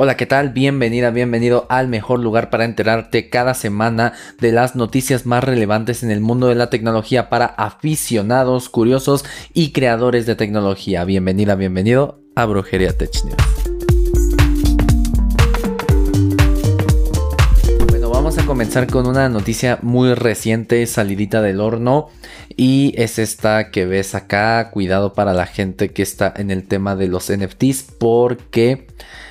Hola, ¿qué tal? Bienvenida, bienvenido al mejor lugar para enterarte cada semana de las noticias más relevantes en el mundo de la tecnología para aficionados, curiosos y creadores de tecnología. Bienvenida, bienvenido a Brujería Tech News. Bueno, vamos a comenzar con una noticia muy reciente, salidita del horno, y es esta que ves acá. Cuidado para la gente que está en el tema de los NFTs, porque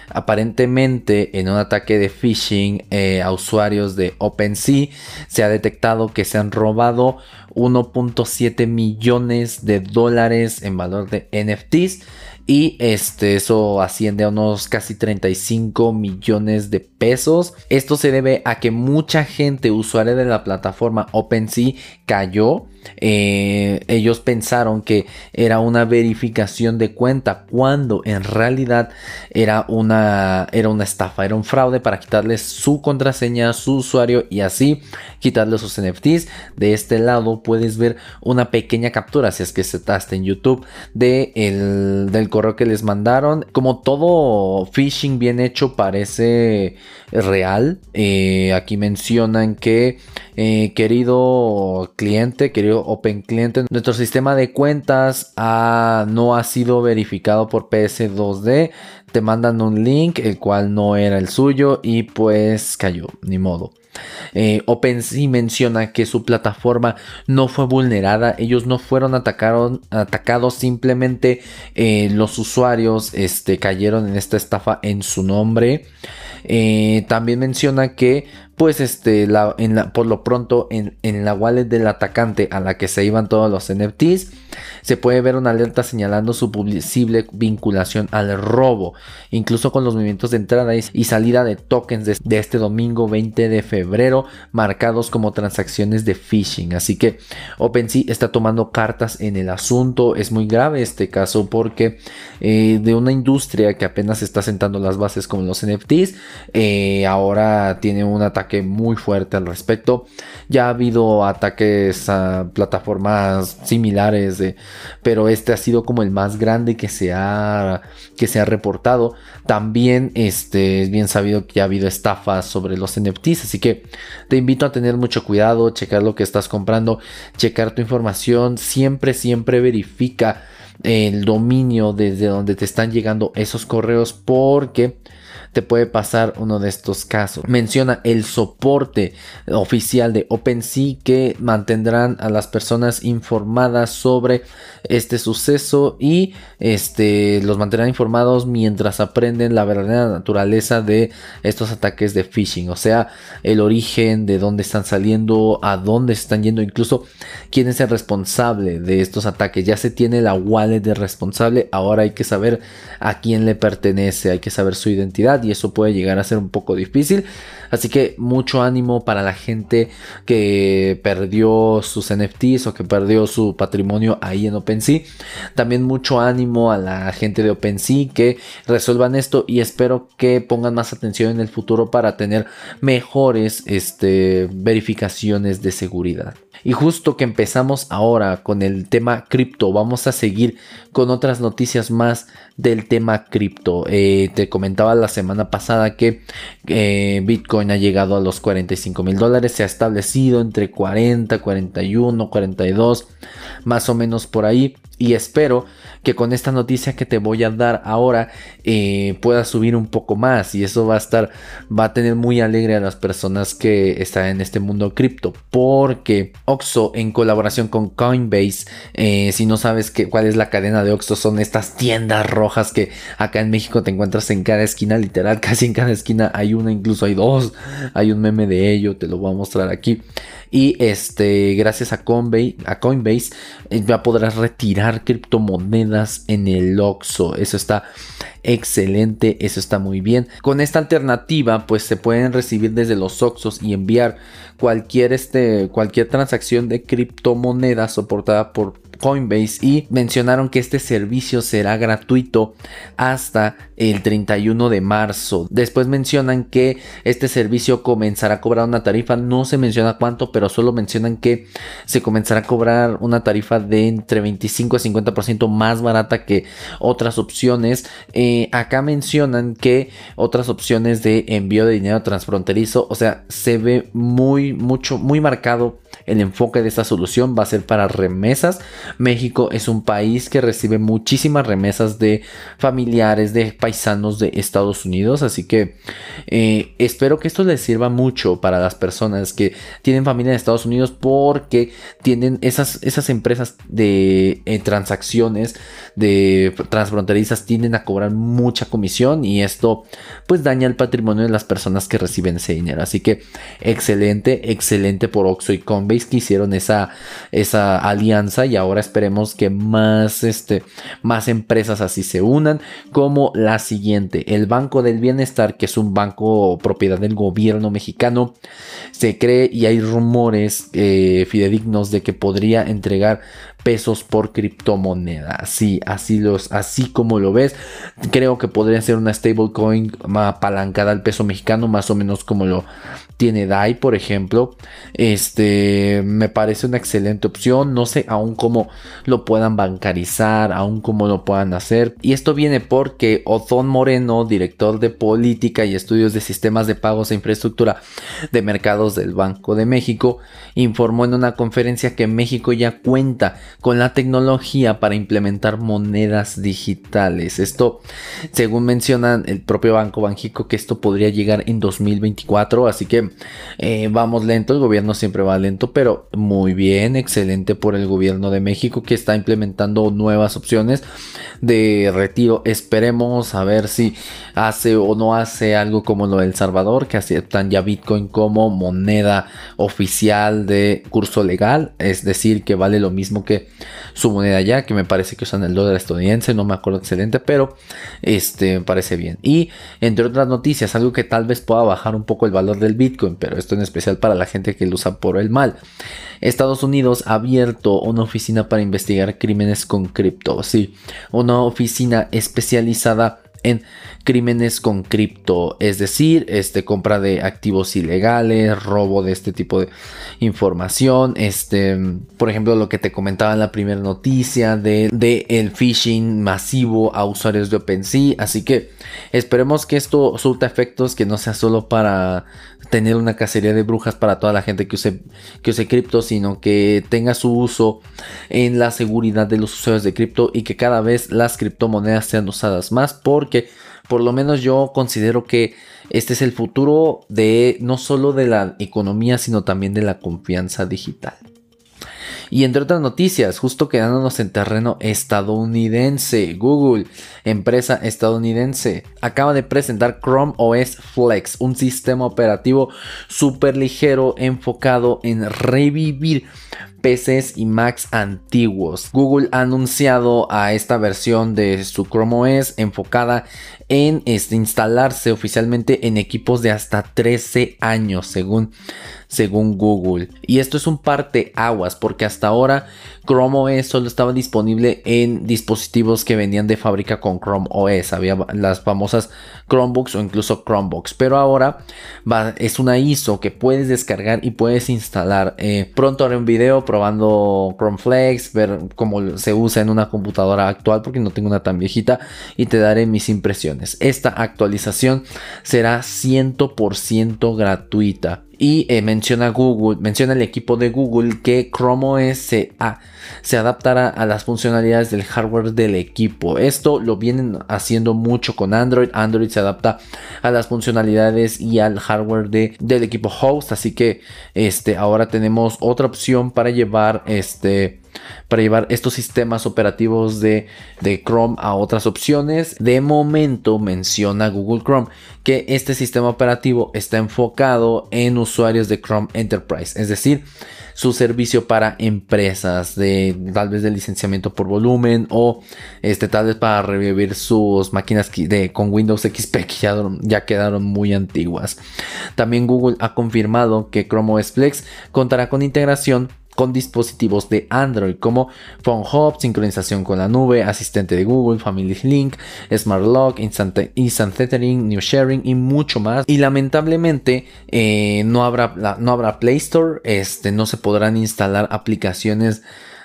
Aparentemente, en un ataque de phishing eh, a usuarios de OpenSea, se ha detectado que se han robado 1.7 millones de dólares en valor de NFTs. Y este, eso asciende a unos casi 35 millones de pesos. Esto se debe a que mucha gente usuaria de la plataforma OpenSea cayó eh, ellos pensaron que era una verificación de cuenta cuando en realidad era una, era una estafa, era un fraude para quitarles su contraseña, su usuario y así quitarle sus NFTs. De este lado puedes ver una pequeña captura, si es que se está en YouTube, de el, del correo que les mandaron. Como todo phishing bien hecho parece real. Eh, aquí mencionan que eh, querido cliente, querido Open Cliente, nuestro sistema de cuentas no ha sido verificado por PS2D. Te mandan un link, el cual no era el suyo y pues cayó, ni modo. Eh, OpenSea menciona que su plataforma no fue vulnerada, ellos no fueron atacados, simplemente eh, los usuarios este, cayeron en esta estafa en su nombre. Eh, también menciona que pues este, la, en la, por lo pronto en, en, la wallet del atacante a la que se iban todos los NFTs, se puede ver una alerta señalando su posible vinculación al robo, incluso con los movimientos de entrada y salida de tokens de, este domingo 20 de febrero, marcados como transacciones de phishing. Así que OpenSea está tomando cartas en el asunto. Es muy grave este caso porque eh, de una industria que apenas está sentando las bases como los NFTs, eh, ahora tiene un ataque muy fuerte al respecto. Ya ha habido ataques a plataformas similares, pero este ha sido como el más grande que se ha, que se ha reportado. También este, es bien sabido que ha habido estafas sobre los NFTs, así que te invito a tener mucho cuidado, checar lo que estás comprando, checar tu información, siempre, siempre verifica el dominio desde donde te están llegando esos correos porque te puede pasar uno de estos casos. Menciona el soporte oficial de OpenSea que mantendrán a las personas informadas sobre este suceso y este, los mantendrán informados mientras aprenden la verdadera naturaleza de estos ataques de phishing, o sea, el origen, de dónde están saliendo, a dónde están yendo, incluso quién es el responsable de estos ataques. Ya se tiene la wallet de responsable, ahora hay que saber a quién le pertenece, hay que saber su identidad y eso puede llegar a ser un poco difícil. Así que mucho ánimo para la gente que perdió sus NFTs o que perdió su patrimonio ahí en OpenSea. También mucho ánimo a la gente de OpenSea que resuelvan esto y espero que pongan más atención en el futuro para tener mejores este, verificaciones de seguridad. Y justo que empezamos ahora con el tema cripto, vamos a seguir con otras noticias más del tema cripto. Eh, te comentaba la semana pasada que eh, Bitcoin ha llegado a los 45 mil dólares, se ha establecido entre 40, 41, 42, más o menos por ahí. Y espero que con esta noticia que te voy a dar ahora eh, pueda subir un poco más. Y eso va a estar, va a tener muy alegre a las personas que están en este mundo cripto. Porque Oxo en colaboración con Coinbase, eh, si no sabes que, cuál es la cadena de Oxo, son estas tiendas rojas que acá en México te encuentras en cada esquina, literal, casi en cada esquina hay una, incluso hay dos. Hay un meme de ello, te lo voy a mostrar aquí. Y este, gracias a Coinbase, a Coinbase eh, ya podrás retirar criptomonedas en el Oxxo. Eso está excelente, eso está muy bien. Con esta alternativa, pues se pueden recibir desde los Oxxos y enviar cualquier, este, cualquier transacción de criptomonedas soportada por Coinbase y mencionaron que este servicio será gratuito hasta el 31 de marzo. Después mencionan que este servicio comenzará a cobrar una tarifa, no se menciona cuánto, pero solo mencionan que se comenzará a cobrar una tarifa de entre 25 a 50% más barata que otras opciones. Eh, acá mencionan que otras opciones de envío de dinero transfronterizo, o sea, se ve muy, mucho, muy marcado el enfoque de esta solución va a ser para remesas. México es un país que recibe muchísimas remesas de familiares, de paisanos de Estados Unidos. Así que eh, espero que esto les sirva mucho para las personas que tienen familia en Estados Unidos porque tienen esas, esas empresas de eh, transacciones de transfronterizas tienden a cobrar mucha comisión y esto pues daña el patrimonio de las personas que reciben ese dinero. Así que excelente, excelente por Oxo y Que hicieron esa, esa alianza y ahora esperemos que más, este, más empresas así se unan como la siguiente, el Banco del Bienestar, que es un banco propiedad del gobierno mexicano, se cree y hay rumores eh, fidedignos de que podría entregar pesos por criptomoneda. Así, así, los, así como lo ves, creo que podría ser una stablecoin apalancada al peso mexicano, más o menos como lo tiene DAI, por ejemplo. Este me parece una excelente opción. No sé aún cómo lo puedan bancarizar, aún cómo lo puedan hacer. Y esto viene porque Ozón Moreno, director de política y estudios de sistemas de pagos e infraestructura de mercados del Banco de México, informó en una conferencia que México ya cuenta con la tecnología para implementar monedas digitales. Esto, según mencionan el propio Banco Banjico, que esto podría llegar en 2024. Así que eh, vamos lento, el gobierno siempre va lento, pero muy bien, excelente por el gobierno de México que está implementando nuevas opciones de retiro. Esperemos a ver si hace o no hace algo como lo del Salvador, que aceptan ya Bitcoin como moneda oficial de curso legal, es decir, que vale lo mismo que su moneda ya, que me parece que usan el dólar estadounidense, no me acuerdo excelente, pero este me parece bien. Y entre otras noticias, algo que tal vez pueda bajar un poco el valor del Bitcoin, pero esto en especial para la gente que lo usa por el mal. Estados Unidos ha abierto una oficina para investigar crímenes con cripto, sí, una oficina especializada en crímenes con cripto, es decir, este compra de activos ilegales, robo de este tipo de información, este, por ejemplo, lo que te comentaba en la primera noticia de, de el phishing masivo a usuarios de OpenSea, así que esperemos que esto surta efectos que no sea solo para tener una cacería de brujas para toda la gente que use que use cripto, sino que tenga su uso en la seguridad de los usuarios de cripto y que cada vez las criptomonedas sean usadas más porque por lo menos yo considero que este es el futuro de no solo de la economía, sino también de la confianza digital. Y entre otras noticias, justo quedándonos en terreno estadounidense, Google, empresa estadounidense, acaba de presentar Chrome OS Flex, un sistema operativo súper ligero enfocado en revivir PCs y Macs antiguos. Google ha anunciado a esta versión de su Chrome OS enfocada en este, instalarse oficialmente en equipos de hasta 13 años, según, según Google. Y esto es un parte aguas, porque hasta ahora Chrome OS solo estaba disponible en dispositivos que venían de fábrica con Chrome OS. Había las famosas Chromebooks o incluso Chromebooks. Pero ahora es una ISO que puedes descargar y puedes instalar. Eh, pronto haré un video probando Chrome Flex, ver cómo se usa en una computadora actual porque no tengo una tan viejita y te daré mis impresiones. Esta actualización será 100% gratuita. Y eh, menciona Google, menciona el equipo de Google que Chrome OS se, se adaptará a las funcionalidades del hardware del equipo. Esto lo vienen haciendo mucho con Android. Android se adapta a las funcionalidades y al hardware de, del equipo host. Así que este, ahora tenemos otra opción para llevar este para llevar estos sistemas operativos de, Chrome a otras opciones. De momento menciona Google Chrome que este sistema operativo está enfocado en usuarios de Chrome Enterprise, es decir, su servicio para empresas de tal vez de licenciamiento por volumen o este tal vez para revivir sus máquinas de, con Windows XP que ya, ya quedaron muy antiguas. También Google ha confirmado que Chrome OS Flex contará con integración con dispositivos de Android como Phone Hub, sincronización con la nube, asistente de Google, Family Link, Smart Lock, Instant, Instant Tethering, New Sharing y mucho más. Y lamentablemente eh, no, habrá, no habrá Play Store, este, no se podrán instalar aplicaciones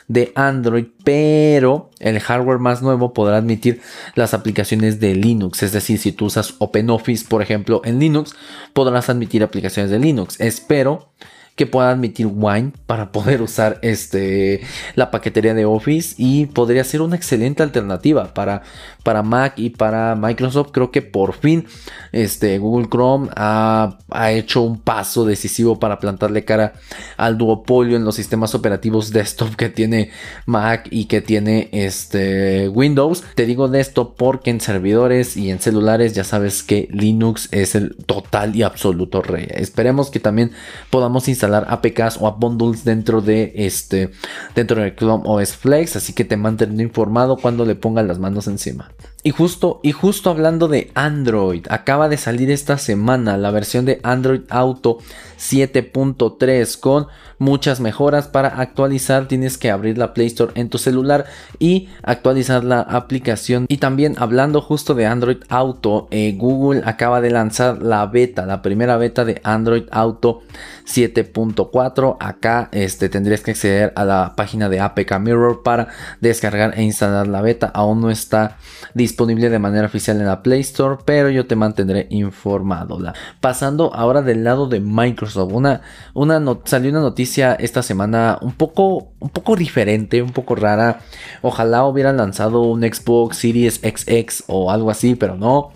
de Android, pero el hardware más nuevo podrá admitir las aplicaciones de Linux. Es decir, si tú usas OpenOffice, por ejemplo, en Linux, podrás admitir aplicaciones de Linux. Espero que pueda admitir Wine para poder usar este, la paquetería de Office y podría ser una excelente alternativa para, para Mac y para Microsoft. Creo que por fin este, Google Chrome ha, hecho un paso decisivo para plantarle cara al duopolio en los sistemas operativos desktop que tiene Mac y que tiene este, Windows. Te digo de esto porque en servidores y en celulares ya sabes que Linux es el total y absoluto rey. Esperemos que también podamos instalar instalar APKs o bundles dentro de este dentro de Chrome OS Flex, así que te mantendré informado cuando le ponga las manos encima. Y justo, y justo hablando de Android, acaba de salir esta semana la versión de Android Auto 7.3 con muchas mejoras para actualizar. Tienes que abrir la Play Store en tu celular y actualizar la aplicación. Y también hablando justo de Android Auto, eh, Google acaba de lanzar la beta, la primera beta de Android Auto 7.4. Acá este, tendrías que acceder a la página de APK Mirror para descargar e instalar la beta. Aún no está disponible de manera oficial en la Play Store, pero yo te mantendré informado. Pasando ahora del lado de Microsoft, una, una salió una noticia esta semana un poco, un poco diferente, un poco rara. Ojalá hubieran lanzado un Xbox Series XX o algo así, pero no.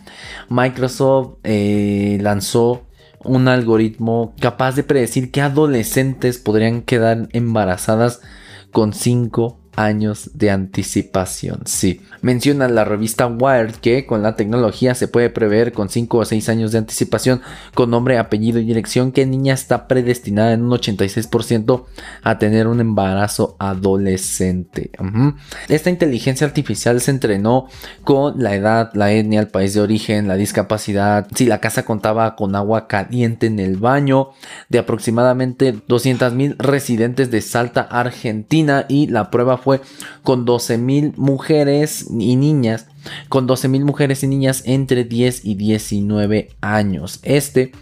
Microsoft eh, lanzó un algoritmo capaz de predecir qué adolescentes podrían quedar embarazadas con 5 años de anticipación. Sí, menciona la revista Wired que con la tecnología se puede prever con 5 o 6 años de anticipación con nombre, apellido y dirección que niña está predestinada en un 86% a tener un embarazo adolescente. Esta inteligencia artificial se entrenó con la edad, la etnia, el país de origen, la discapacidad, si la casa contaba con agua caliente en el baño de aproximadamente 200 mil residentes de Salta, Argentina y la prueba fue con 12.000 mujeres y niñas, con 12.000 mujeres y niñas entre 10 y 19 años. Este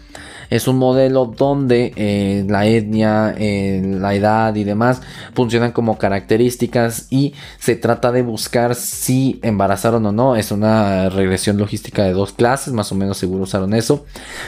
es un modelo donde eh, la etnia, eh, la edad y demás funcionan como características y se trata de buscar si embarazaron o no. Es una regresión logística de dos clases, más o menos seguro usaron eso.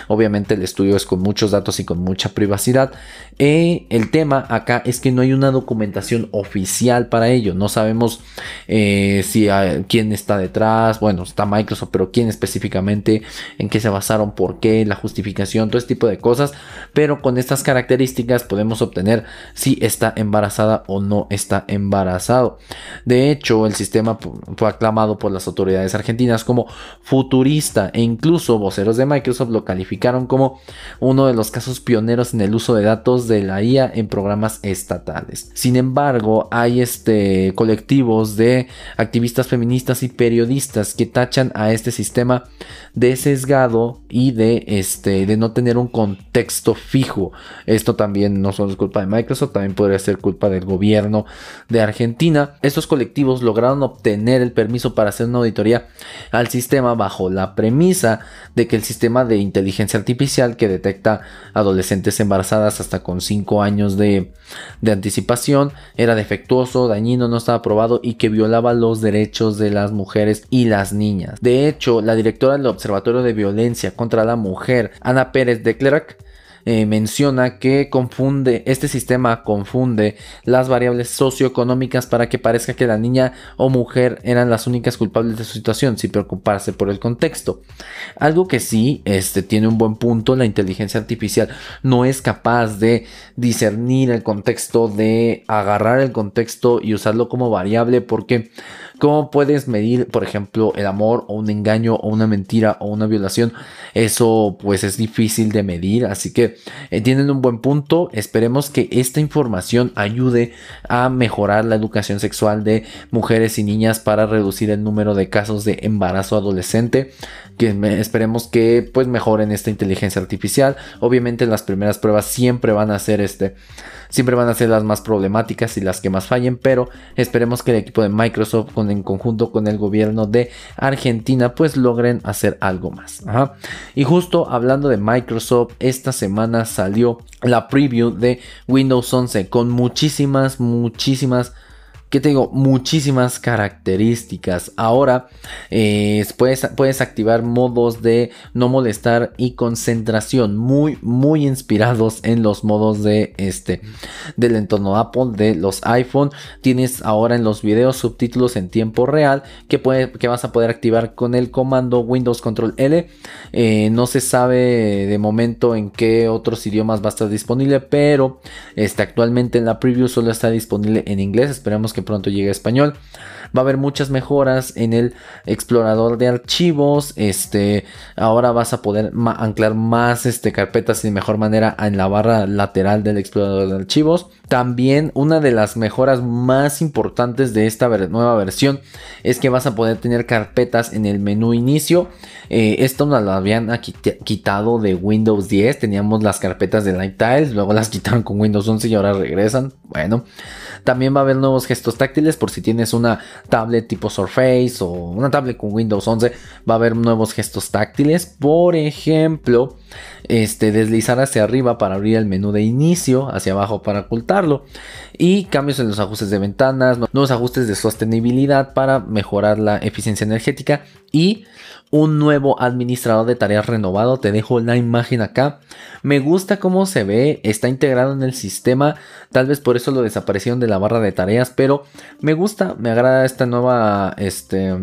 Obviamente el estudio es con muchos datos y con mucha privacidad. Eh, el tema acá es que no hay una documentación oficial para ello. No sabemos si quién está detrás. Bueno, está Microsoft, pero quién específicamente, en qué se basaron, por qué, la justificación, todo este tipo de cosas, pero con estas características podemos obtener si está embarazada o no está embarazado. De hecho, el sistema fue aclamado por las autoridades argentinas como futurista e incluso voceros de Microsoft lo calificaron como uno de los casos pioneros en el uso de datos de la IA en programas estatales. Sin embargo, hay este colectivos de activistas feministas y periodistas que tachan a este sistema de sesgado y de este de no tener un contexto fijo. Esto también no solo es culpa de Microsoft, también podría ser culpa del gobierno de Argentina. Estos colectivos lograron obtener el permiso para hacer una auditoría al sistema bajo la premisa de que el sistema de inteligencia artificial que detecta adolescentes embarazadas hasta con 5 años de, de anticipación era defectuoso, dañino, no estaba aprobado y que violaba los derechos de las mujeres y las niñas. De hecho, la directora del Observatorio de Violencia contra la Mujer, Ana Pérez de Clerac, eh, menciona que confunde, este sistema confunde las variables socioeconómicas para que parezca que la niña o mujer eran las únicas culpables de su situación, sin preocuparse por el contexto. Algo que sí este, tiene un buen punto, la inteligencia artificial no es capaz de discernir el contexto, de agarrar el contexto y usarlo como variable porque ¿Cómo puedes medir, por ejemplo, el amor o un engaño o una mentira o una violación? Eso pues es difícil de medir, así que eh, tienen un buen punto. Esperemos que esta información ayude a mejorar la educación sexual de mujeres y niñas para reducir el número de casos de embarazo adolescente. Que esperemos que pues mejoren esta inteligencia artificial. Obviamente las primeras pruebas siempre van a ser este siempre van a ser las más problemáticas y las que más fallen, pero esperemos que el equipo de Microsoft con, en conjunto con el gobierno de Argentina pues logren hacer algo más. Y justo hablando de Microsoft, esta semana salió la preview de Windows 11 con muchísimas, muchísimas que tengo muchísimas características. Ahora eh, puedes, puedes, activar modos de no molestar y concentración muy muy inspirados en los modos de este del entorno Apple de los iPhone. Tienes ahora en los videos subtítulos en tiempo real que, que vas a poder activar con el comando Windows Control L. Eh, no se sabe de momento en qué otros idiomas va a estar disponible, pero este, actualmente en la preview solo está disponible en inglés. Esperamos que que pronto llegue a español. Va a haber muchas mejoras en el explorador de archivos. Este, ahora vas a poder anclar más este, carpetas de mejor manera en la barra lateral del explorador de archivos. También una de las mejoras más importantes de esta nueva versión es que vas a poder tener carpetas en el menú inicio. Eh, esto nos lo habían quitado de Windows 10. Teníamos las carpetas de Light Tiles, luego las quitaron con Windows 11 y ahora regresan. Bueno, también va a haber nuevos gestos táctiles por si tienes una tablet tipo Surface o una tablet con Windows 11. Va a haber nuevos gestos táctiles. Por ejemplo, este, deslizar hacia arriba para abrir el menú de inicio, hacia abajo para ocultarlo. Y cambios en los ajustes de ventanas, nuevos ajustes de sostenibilidad para mejorar la eficiencia energética y un nuevo administrador de tareas renovado. Te dejo la imagen acá. Me gusta cómo se ve, está integrado en el sistema. Tal vez por eso lo desaparecieron de la barra de tareas, pero me gusta, me agrada esta nueva este,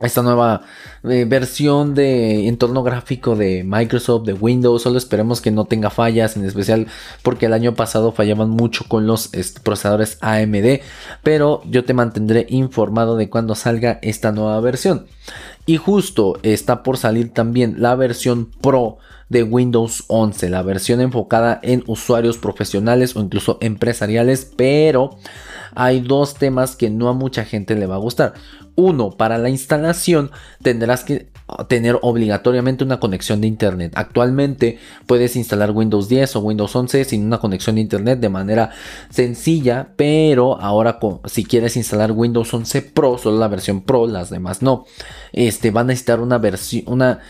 esta nueva eh, versión de entorno gráfico de Microsoft, de Windows. Solo esperemos que no tenga fallas, en especial porque el año pasado fallaban mucho con los procesadores AMD. Pero yo te mantendré informado de cuando salga esta nueva versión. Y justo está por salir también la versión Pro de Windows 11, la versión enfocada en usuarios profesionales o incluso empresariales, pero hay dos temas que no a mucha gente le va a gustar. Uno, para la instalación tendrás que tener obligatoriamente una conexión de internet. Actualmente puedes instalar Windows 10 o Windows 11 sin una conexión de internet de manera sencilla, pero ahora si quieres instalar Windows 11 Pro, solo la versión Pro, las demás no, este van a necesitar una versión una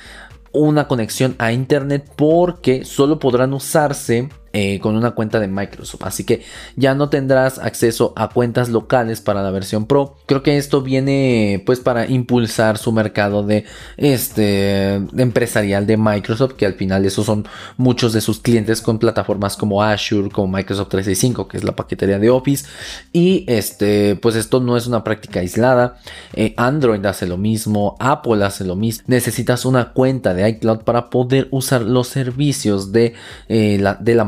una conexión a internet porque solo podrán usarse eh, con una cuenta de Microsoft. Así que ya no tendrás acceso a cuentas locales para la versión Pro. Creo que esto viene pues para impulsar su mercado de este empresarial de Microsoft, que al final esos son muchos de sus clientes con plataformas como Azure, como Microsoft 365, que es la paquetería de Office. Y este pues esto no es una práctica aislada. Eh, Android hace lo mismo, Apple hace lo mismo. Necesitas una cuenta de iCloud para poder usar los servicios de, eh, la, de la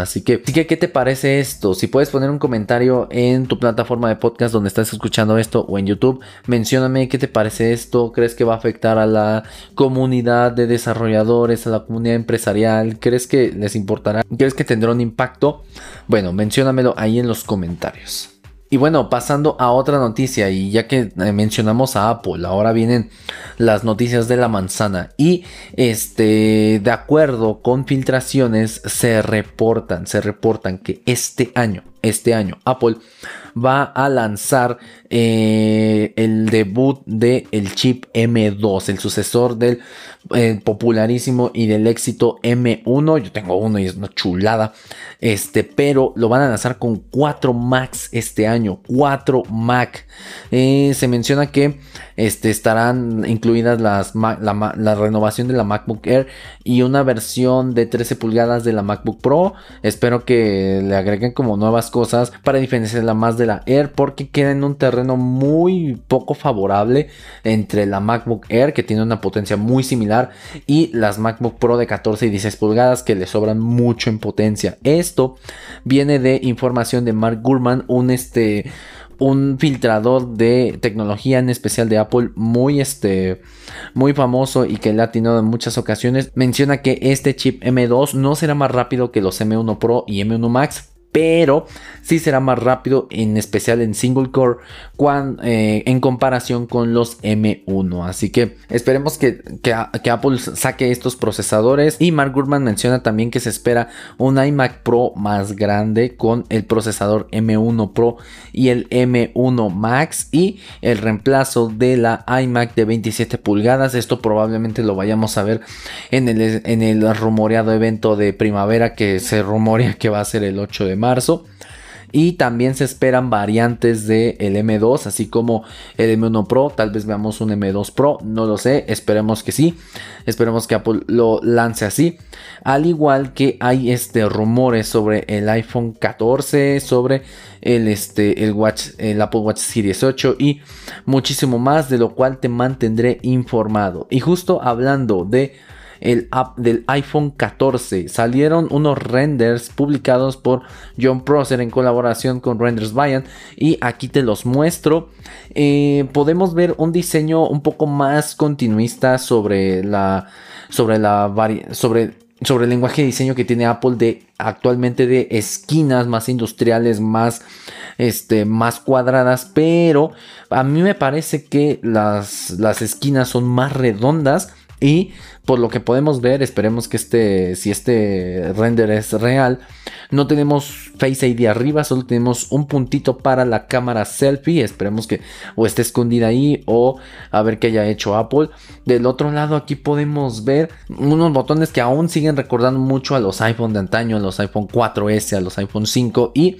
Así que, que, ¿qué te parece esto? Si puedes poner un comentario en tu plataforma de podcast donde estás escuchando esto o en YouTube, mencióname qué te parece esto. ¿Crees que va a afectar a la comunidad de desarrolladores, a la comunidad empresarial? ¿Crees que les importará? ¿Crees que tendrá un impacto? Bueno, menciónamelo ahí en los comentarios. Y bueno, pasando a otra noticia, y ya que eh, mencionamos a Apple, ahora vienen las noticias de la manzana. Y este, de acuerdo con filtraciones, se reportan, se reportan que este año, este año, Apple va a lanzar eh, el debut del el chip M2, el sucesor del eh, popularísimo y del éxito M1. Yo tengo uno y es una chulada. Este, pero lo van a lanzar con 4 Max este año. 4 Mac. Eh, se menciona que este, estarán incluidas las, la, renovación de la MacBook Air y una versión de 13 pulgadas de la MacBook Pro. Espero que le agreguen como nuevas cosas para diferenciarla más de la Air porque queda en un terreno muy poco favorable entre la MacBook Air que tiene una potencia muy similar y las MacBook Pro de 14 y 16 pulgadas que le sobran mucho en potencia. Esto viene de información de Mark Gurman, un este un filtrador de tecnología en especial de Apple muy este muy famoso y que le ha tenido en muchas ocasiones menciona que este chip M2 no será más rápido que los M1 Pro y M1 Max pero sí será más rápido, en especial en single core, eh, en comparación con los M1. Así que esperemos que, Apple saque estos procesadores. Y Mark Gurman menciona también que se espera un iMac Pro más grande con el procesador M1 Pro y el M1 Max y el reemplazo de la iMac de 27 pulgadas. Esto probablemente lo vayamos a ver en el, en el rumoreado evento de primavera que se rumorea que va a ser el 8 de marzo. Y también se esperan variantes del el M2, así como el M1 Pro. Tal vez veamos un M2 Pro, no lo sé. Esperemos que sí. Esperemos que Apple lo lance así. Al igual que hay este, rumores sobre el iPhone 14, sobre el, este, el, Watch, el Apple Watch Series 8 y muchísimo más, de lo cual te mantendré informado. Y justo hablando de el app del iPhone 14. Salieron unos renders publicados por John Prosser en colaboración con Renders Viant y aquí te los muestro. Eh, podemos ver un diseño un poco más continuista sobre la sobre la sobre sobre el lenguaje de diseño que tiene Apple de actualmente de esquinas más industriales, más, este, más cuadradas, pero a mí me parece que las, las esquinas son más redondas y por lo que podemos ver, esperemos que este, si este render es real, no tenemos Face ID arriba, solo tenemos un puntito para la cámara selfie. Esperemos que o esté escondida ahí o a ver qué haya hecho Apple. Del otro lado aquí podemos ver unos botones que aún siguen recordando mucho a los iPhone de antaño, a los iPhone 4S, a los iPhone 5 y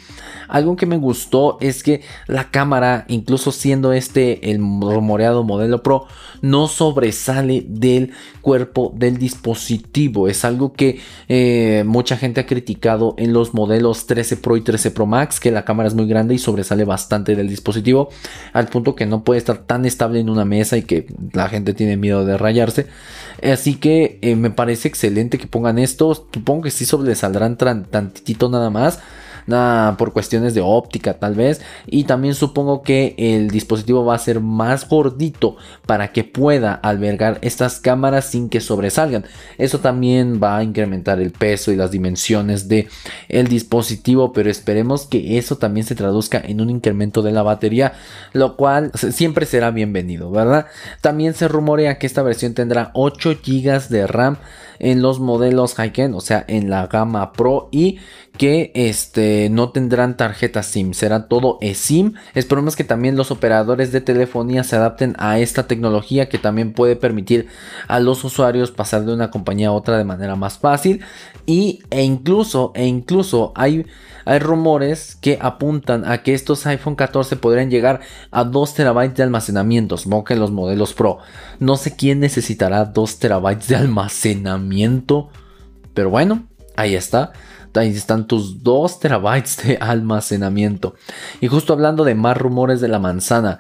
algo que me gustó es que la cámara, incluso siendo este el rumoreado modelo Pro, no sobresale del cuerpo del dispositivo. Es algo que eh, mucha gente ha criticado en los modelos 13 Pro y 13 Pro Max, que la cámara es muy grande y sobresale bastante del dispositivo, al punto que no puede estar tan estable en una mesa y que la gente tiene miedo de rayarse. Así que eh, me parece excelente que pongan esto. Supongo que sí sobresaldrán tantitito nada más por cuestiones de óptica tal vez. Y también supongo que el dispositivo va a ser más gordito para que pueda albergar estas cámaras sin que sobresalgan. Eso también va a incrementar el peso y las dimensiones de el dispositivo, pero esperemos que eso también se traduzca en un incremento de la batería, lo cual siempre será bienvenido, ¿verdad? También se rumorea que esta versión tendrá 8 GB de RAM en los modelos high-end, o sea, en la gama Pro y que este, no tendrán tarjeta SIM, será todo eSIM. Esperemos que también los operadores de telefonía se adapten a esta tecnología que también puede permitir a los usuarios pasar de una compañía a otra de manera más fácil y, e incluso, e incluso hay hay rumores que apuntan a que estos iPhone 14 podrían llegar a 2 terabytes de almacenamiento, supongo que los modelos Pro. No sé quién necesitará 2 terabytes de almacenamiento, pero bueno, ahí está. Ahí están tus 2 terabytes de almacenamiento. Y justo hablando de más rumores de la manzana,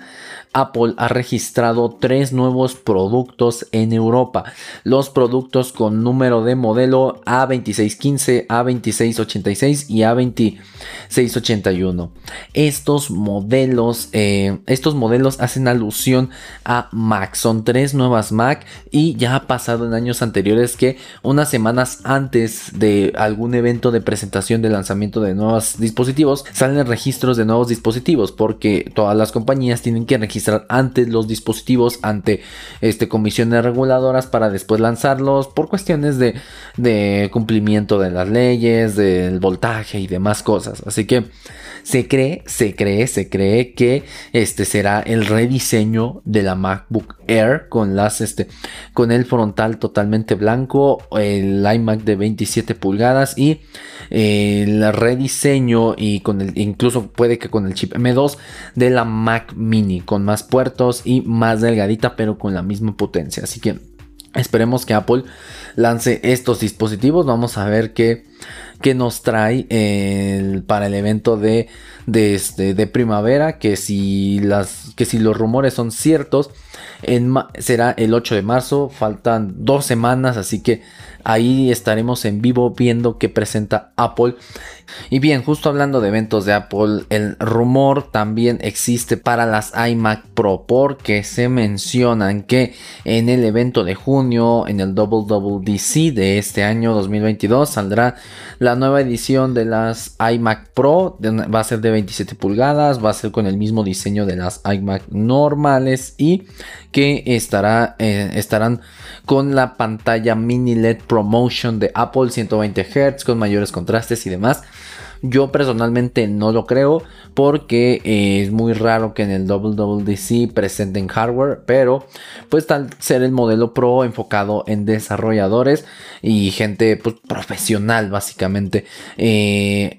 Apple ha registrado tres nuevos productos en Europa. Los productos con número de modelo A2615, A2686 y A2681. Estos modelos, eh, estos modelos hacen alusión a Mac. Son tres nuevas Mac y ya ha pasado en años anteriores que unas semanas antes de algún evento de presentación de lanzamiento de nuevos dispositivos salen registros de nuevos dispositivos porque todas las compañías tienen que registrar antes los dispositivos ante este, comisiones reguladoras para después lanzarlos por cuestiones de, de cumplimiento de las leyes, del voltaje y demás cosas. Así que se cree, se cree, se cree que este será el rediseño de la MacBook Air con las este con el frontal totalmente blanco, el iMac de 27 pulgadas y el rediseño y con el incluso puede que con el chip M2 de la Mac Mini con más puertos y más delgadita pero con la misma potencia. Así que esperemos que Apple lance estos dispositivos. Vamos a ver qué, qué nos trae para el evento de, de, este, de primavera. Que si, las, que si los rumores son ciertos, será el 8 de marzo. Faltan dos semanas, así que ahí estaremos en vivo viendo qué presenta Apple y bien, justo hablando de eventos de Apple, el rumor también existe para las iMac Pro porque se mencionan que en el evento de junio, en el WWDC de este año 2022, saldrá la nueva edición de las iMac Pro. Va a ser de 27 pulgadas, va a ser con el mismo diseño de las iMac normales y que estará, eh, estarán con la pantalla mini LED ProMotion de Apple 120 Hz con mayores contrastes y demás. Yo personalmente no lo creo porque eh, es muy raro que en el WWDC presenten hardware, pero pues tal ser el modelo Pro enfocado en desarrolladores y gente pues, profesional básicamente. Eh,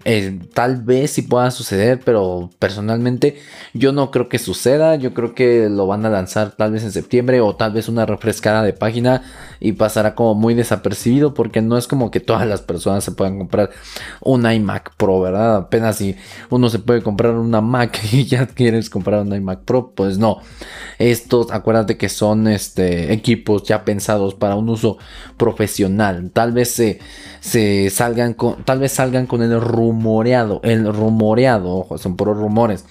tal vez sí pueda suceder, pero personalmente yo no creo que suceda. Yo creo que lo van a lanzar tal vez en septiembre o tal vez una refrescada de página y pasará como muy desapercibido porque no es como que todas las personas se puedan comprar un iMac Pro ¿verdad? Apenas si uno se puede comprar una Mac y ya quieres comprar un iMac Pro, pues no. Estos, acuérdate que son este, equipos ya pensados para un uso profesional. Tal vez se, se salgan con, tal vez salgan con el rumoreado, el rumoreado, ojo, son puros rumores.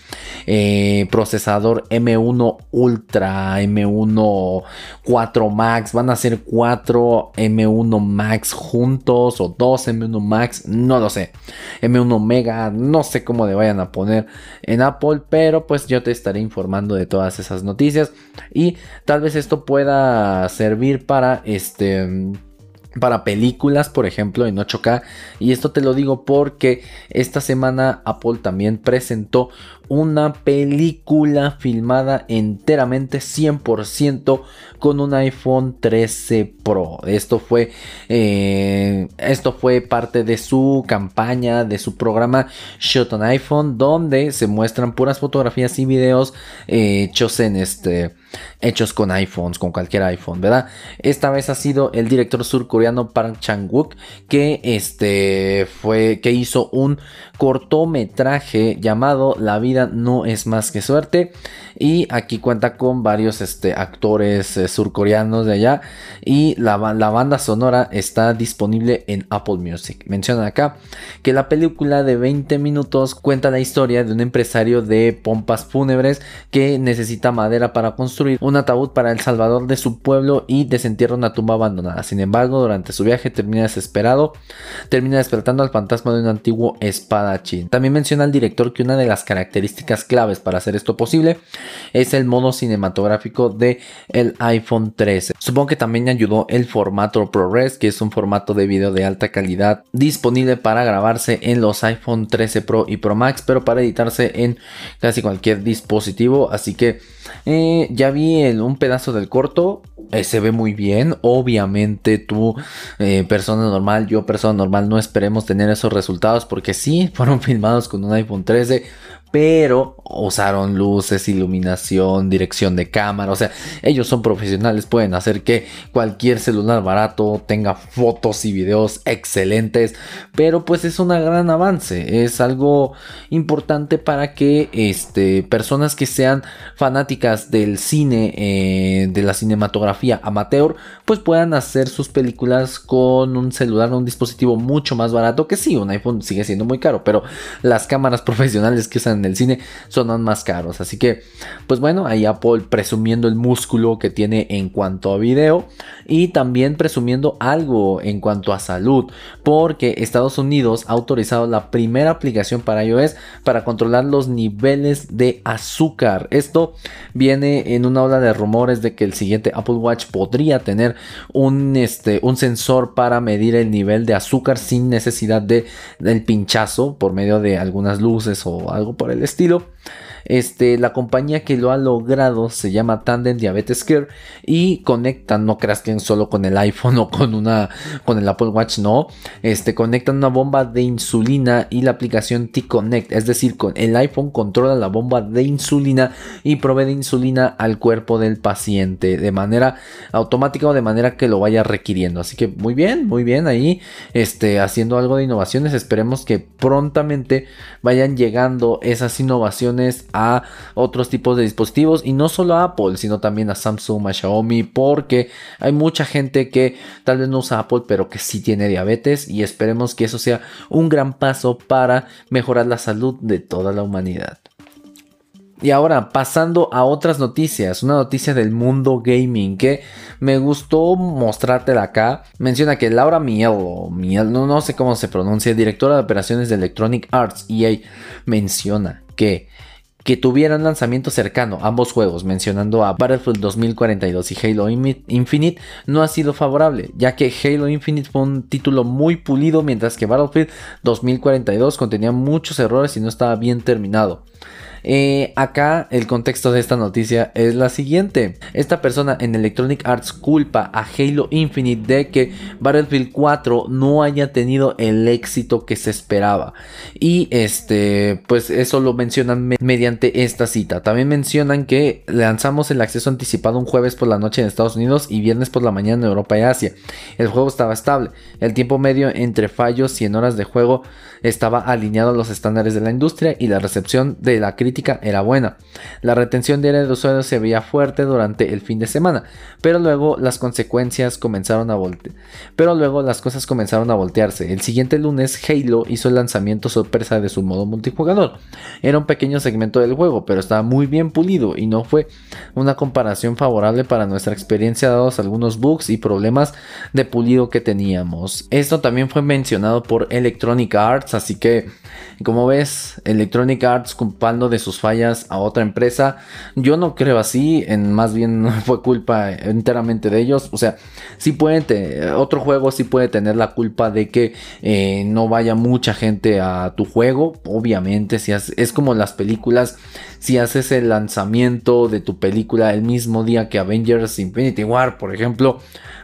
Eh, procesador M1 Ultra, M1 4 Max, van a ser 4 M1 Max juntos o 2 M1 Max, no lo sé. M1 Mega, no sé cómo le vayan a poner en Apple, pero pues yo te estaré informando de todas esas noticias y tal vez esto pueda servir para este para películas, por ejemplo, en 8K. Y esto te lo digo porque esta semana Apple también presentó una película filmada enteramente 100% con un iPhone 13 Pro. Esto fue, eh, esto fue parte de su campaña, de su programa Shot on iPhone, donde se muestran puras fotografías y videos eh, hechos en este hechos con iPhones, con cualquier iPhone, ¿verdad? Esta vez ha sido el director surcoreano Park Chang-wook que este fue que hizo un cortometraje llamado La vida no es más que suerte y aquí cuenta con varios este, actores eh, surcoreanos de allá y la, la, banda sonora está disponible en Apple Music. Mencionan acá que la película de 20 minutos cuenta la historia de un empresario de pompas fúnebres que necesita madera para construir un ataúd para el salvador de su pueblo y desentierra una tumba abandonada. Sin embargo, durante su viaje termina desesperado, termina despertando al fantasma de un antiguo espadachín. También menciona el director que una de las características claves para hacer esto posible es el modo cinematográfico de el iPhone 13. Supongo que también ayudó el formato ProRes, que es un formato de video de alta calidad disponible para grabarse en los iPhone 13 Pro y Pro Max, pero para editarse en casi cualquier dispositivo. Así que eh, ya vi un pedazo del corto, eh, se ve muy bien. Obviamente tú, eh, persona normal, yo persona normal, no esperemos tener esos resultados porque sí, fueron filmados con un iPhone 13 pero usaron luces, iluminación, dirección de cámara, o sea, ellos son profesionales, pueden hacer que cualquier celular barato tenga fotos y videos excelentes, pero pues es un gran avance, es algo importante para que este, personas que sean fanáticas del cine, eh, de la cinematografía amateur, pues puedan hacer sus películas con un celular, un dispositivo mucho más barato, que sí, un iPhone sigue siendo muy caro, pero las cámaras profesionales que usan el cine son más caros. Así que, pues bueno, ahí Apple presumiendo el músculo que tiene en cuanto a video y también presumiendo algo en cuanto a salud, porque Estados Unidos ha autorizado la primera aplicación para iOS para controlar los niveles de azúcar. Esto viene en una ola de rumores de que el siguiente Apple Watch podría tener un, este, un sensor para medir el nivel de azúcar sin necesidad de, del pinchazo por medio de algunas luces o algo por el estilo. Este, la compañía que lo ha logrado se llama Tandem Diabetes Care y conectan, no creas que solo con el iPhone o con una con el Apple Watch, no, este conectan una bomba de insulina y la aplicación T-Connect, es decir, con el iPhone controla la bomba de insulina y provee insulina al cuerpo del paciente de manera automática o de manera que lo vaya requiriendo. Así que muy bien, muy bien ahí, este, haciendo algo de innovaciones. Esperemos que prontamente vayan llegando esas innovaciones a otros tipos de dispositivos y no solo a Apple, sino también a Samsung, a Xiaomi, porque hay mucha gente que tal vez no usa Apple, pero que sí tiene diabetes y esperemos que eso sea un gran paso para mejorar la salud de toda la humanidad. Y ahora, pasando a otras noticias, una noticia del mundo gaming que me gustó mostrártela acá. Menciona que Laura Miel, Miel no, no sé cómo se pronuncia, directora de operaciones de Electronic Arts EA, menciona que que tuvieran lanzamiento cercano ambos juegos, mencionando a Battlefield 2042 y Halo Infinite, no ha sido favorable, ya que Halo Infinite fue un título muy pulido, mientras que Battlefield 2042 contenía muchos errores y no estaba bien terminado. Eh, acá el contexto de esta noticia es la siguiente. Esta persona en Electronic Arts culpa a Halo Infinite de que Battlefield 4 no haya tenido el éxito que se esperaba. Y este, pues eso lo mencionan mediante esta cita. También mencionan que lanzamos el acceso anticipado un jueves por la noche en Estados Unidos y viernes por la mañana en Europa y Asia. El juego estaba estable. El tiempo medio entre fallos y en horas de juego estaba alineado a los estándares de la industria y la recepción de la crítica era buena. La retención diaria de usuarios se veía fuerte durante el fin de semana, pero luego las consecuencias comenzaron a voltear. Pero luego las cosas comenzaron a voltearse. El siguiente lunes Halo hizo el lanzamiento sorpresa de su modo multijugador. Era un pequeño segmento del juego, pero estaba muy bien pulido y no fue una comparación favorable para nuestra experiencia dados algunos bugs y problemas de pulido que teníamos. Esto también fue mencionado por Electronic Arts así que como ves, Electronic Arts culpando de sus fallas a otra empresa, yo no creo así, en más bien fue culpa enteramente de ellos, o sea, sí puede, otro juego sí puede tener la culpa de que eh, no vaya mucha gente a tu juego, obviamente, si es como las películas, si haces el lanzamiento de tu película el mismo día que Avengers Infinity War, por ejemplo,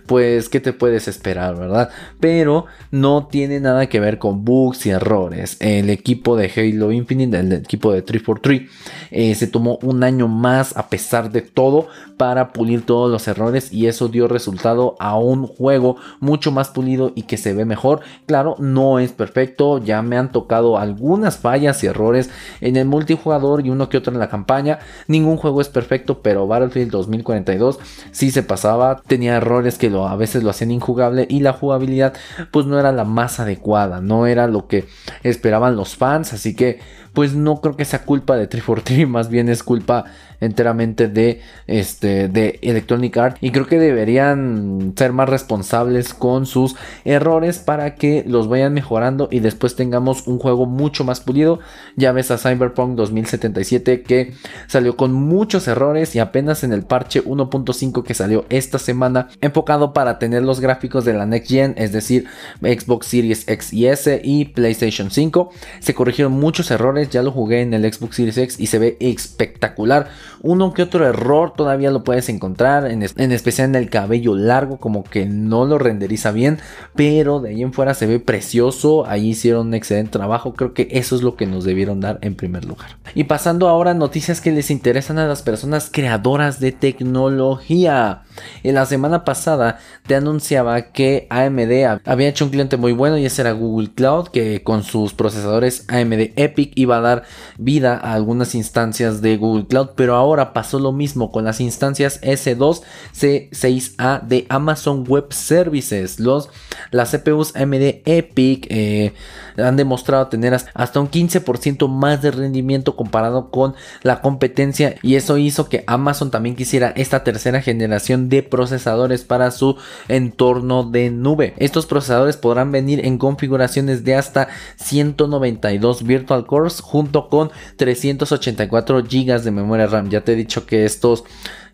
pues ¿qué te puedes esperar, verdad? Pero no tiene nada que ver con bugs y errores. El equipo de Halo Infinite, el equipo de 343, eh, se tomó un año más a pesar de todo para pulir todos los errores y eso dio resultado a un juego mucho más pulido y que se ve mejor. Claro, no es perfecto, ya me han tocado algunas fallas y errores en el multijugador y uno que otro en la campaña. Ningún juego es perfecto, pero Battlefield 2042 sí se pasaba, tenía errores que lo a veces lo hacían injugable y la jugabilidad pues no era la más adecuada, no era lo que esperaban los fans, así que pues no creo que sea culpa de 343, más bien es culpa enteramente de, este, de Electronic Arts y creo que deberían ser más responsables con sus errores para que los vayan mejorando y después tengamos un juego mucho más pulido. Ya ves a Cyberpunk 2077 que salió con muchos errores y apenas en el parche 1.5 que salió esta semana enfocado para tener los gráficos de la Next Gen, es decir, Xbox Series X y S y PlayStation 5. Se corrigieron muchos errores, ya lo jugué en el Xbox Series X y se ve espectacular uno que otro error todavía lo puedes encontrar, en, especial en el cabello largo, como que no lo renderiza bien, pero de ahí en fuera se ve precioso. Ahí hicieron un excelente trabajo. Creo que eso es lo que nos debieron dar en primer lugar. Y pasando ahora a noticias que les interesan a las personas creadoras de tecnología. En la semana pasada te anunciaba que AMD había hecho un cliente muy bueno y ese era Google Cloud, que con sus procesadores AMD Epic iba a dar vida a algunas instancias de Google Cloud, pero ahora pasó lo mismo con las instancias S2, C6A de Amazon Web Services. Los, las CPUs AMD Epic eh, han demostrado tener hasta un 15% más de rendimiento comparado con la competencia y eso hizo que Amazon también quisiera esta tercera generación de procesadores para su entorno de nube. Estos procesadores podrán venir en configuraciones de hasta 192 virtual cores junto con 384 GB de memoria RAM. Ya te he dicho que estos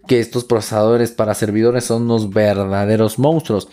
que estos procesadores para servidores son unos verdaderos monstruos.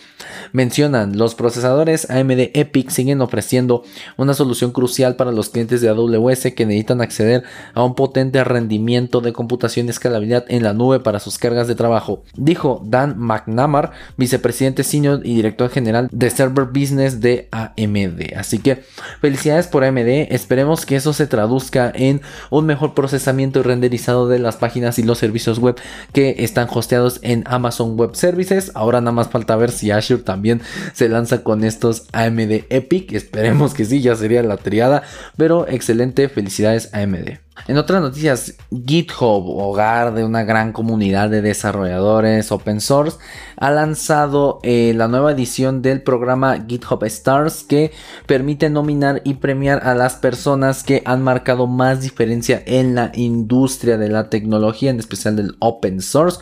Mencionan, los procesadores AMD Epic siguen ofreciendo una solución crucial para los clientes de AWS que necesitan acceder a un potente rendimiento de computación y escalabilidad en la nube para sus cargas de trabajo, dijo Dan McNamara, vicepresidente senior y director general de Server Business de AMD. Así que felicidades por AMD, esperemos que eso se traduzca en un mejor procesamiento y renderizado de las páginas y los servicios web que están hosteados en Amazon Web Services. Ahora nada más falta ver si Azure también se lanza con estos AMD Epic. Esperemos que sí, ya sería la triada. Pero excelente, felicidades AMD. En otras noticias, GitHub, hogar de una gran comunidad de desarrolladores open source, ha lanzado eh, la nueva edición del programa GitHub Stars que permite nominar y premiar a las personas que han marcado más diferencia en la industria de la tecnología, en especial del open source.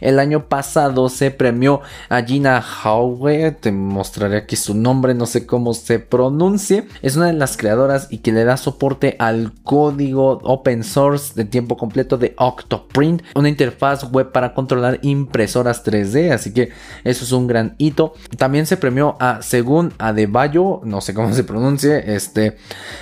El año pasado se premió a Gina Howe, te mostraré aquí su nombre, no sé cómo se pronuncie. Es una de las creadoras y que le da soporte al código open source de tiempo completo de Octoprint, una interfaz web para controlar impresoras 3D, así que eso es un gran hito. También se premió a Según Adebayo, no sé cómo se pronuncie, este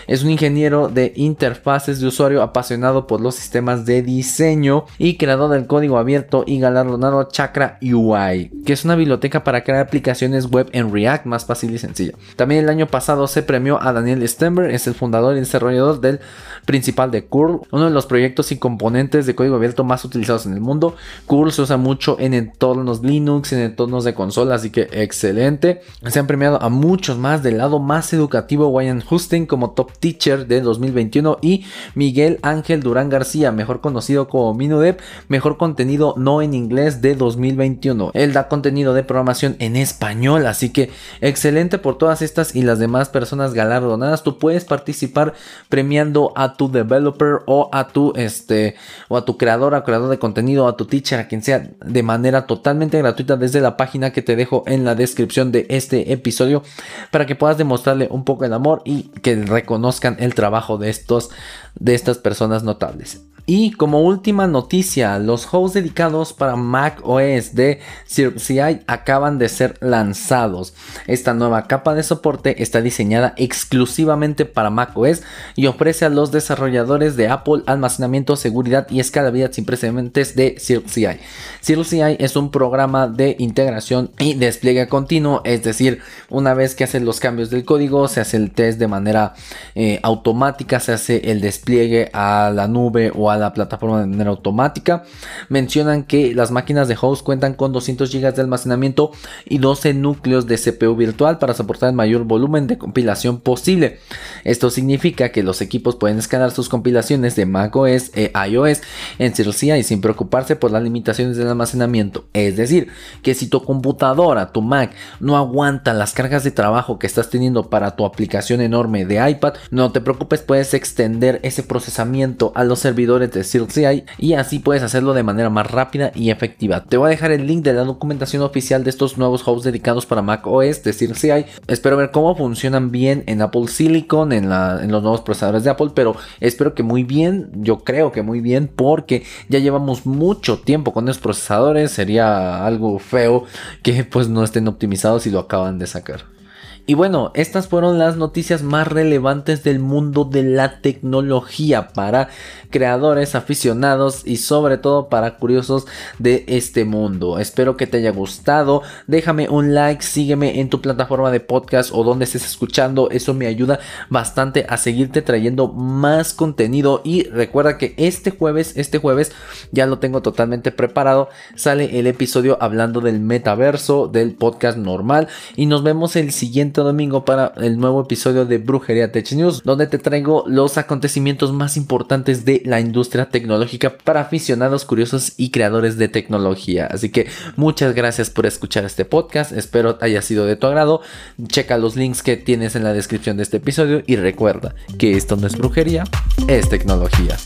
es un ingeniero de interfaces de usuario apasionado por los sistemas de diseño y creador del código abierto y galardonado Chakra UI, que es una biblioteca para crear aplicaciones web en React más fácil y sencilla. También el año pasado se premió a Daniel Stenberg, es el fundador y desarrollador del principal de Curl, uno de los proyectos y componentes de código abierto más utilizados en el mundo. Curl se usa mucho en entornos Linux, en entornos de consola, así que excelente. Se han premiado a muchos más del lado más educativo, Wayne Husting como Top Teacher de 2021 y Miguel Ángel Durán García, mejor conocido como Minudev, mejor contenido no en inglés de 2021. Él da contenido de programación en español, así que excelente por todas estas y las demás personas galardonadas. Tú puedes participar premiando a tu developer o a tu este o a tu creador, a creador de contenido, a tu teacher, a quien sea de manera totalmente gratuita desde la página que te dejo en la descripción de este episodio para que puedas demostrarle un poco el amor y que reconozcan el trabajo de estos de estas personas notables. Y como última noticia, los hosts dedicados para Mac OS de CirCI acaban de ser lanzados. Esta nueva capa de soporte está diseñada exclusivamente para Mac OS y ofrece a los desarrolladores de Apple almacenamiento, seguridad y escalabilidad sin precedentes de CirCI. CirCI es un programa de integración y despliegue continuo, es decir, una vez que hacen los cambios del código, se hace el test de manera eh, automática, se hace el despliegue a la nube o a la plataforma de manera automática. Mencionan que las máquinas de host cuentan con 200 GB de almacenamiento y 12 núcleos de CPU virtual para soportar el mayor volumen de compilación posible. Esto significa que los equipos pueden escalar sus compilaciones de macOS e iOS en y sin preocuparse por las limitaciones del almacenamiento. Es decir, que si tu computadora, tu Mac, no aguanta las cargas de trabajo que estás teniendo para tu aplicación enorme de iPad, no te preocupes, puedes extender ese procesamiento a los servidores de CirCI y así puedes hacerlo de manera más rápida y efectiva. Te voy a dejar el link de la documentación oficial de estos nuevos hosts dedicados para Mac OS de CirCI. Espero ver cómo funcionan bien en Apple Silicon, en, en los nuevos procesadores de Apple, pero espero que muy bien, yo creo que muy bien, porque ya llevamos mucho tiempo con esos procesadores. Sería algo feo que pues no estén optimizados y lo acaban de sacar. Y bueno, estas fueron las noticias más relevantes del mundo de la tecnología para creadores, aficionados y sobre todo para curiosos de este mundo. Espero que te haya gustado. Déjame un like, sígueme en tu plataforma de podcast o donde estés escuchando. Eso me ayuda bastante a seguirte trayendo más contenido. Y recuerda que este jueves, este jueves ya lo tengo totalmente preparado. Sale el episodio hablando del metaverso, del podcast normal. Y nos vemos el siguiente domingo para el nuevo episodio de Brujería Tech News, donde te traigo los acontecimientos más importantes de la industria tecnológica para aficionados, curiosos y creadores de tecnología. Así que muchas gracias por escuchar este podcast, espero haya sido de tu agrado. Checa los links que tienes en la descripción de este episodio y recuerda que esto no es brujería, es tecnología.